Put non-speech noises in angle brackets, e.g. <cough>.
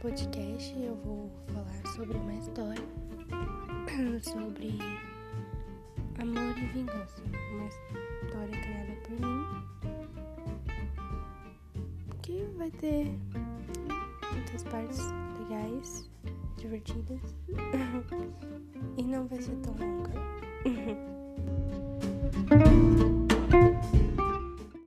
podcast eu vou falar sobre uma história <clears throat> sobre amor e vingança. Uma história criada por mim que vai ter muitas partes legais, divertidas <laughs> e não vai ser tão longa. <laughs>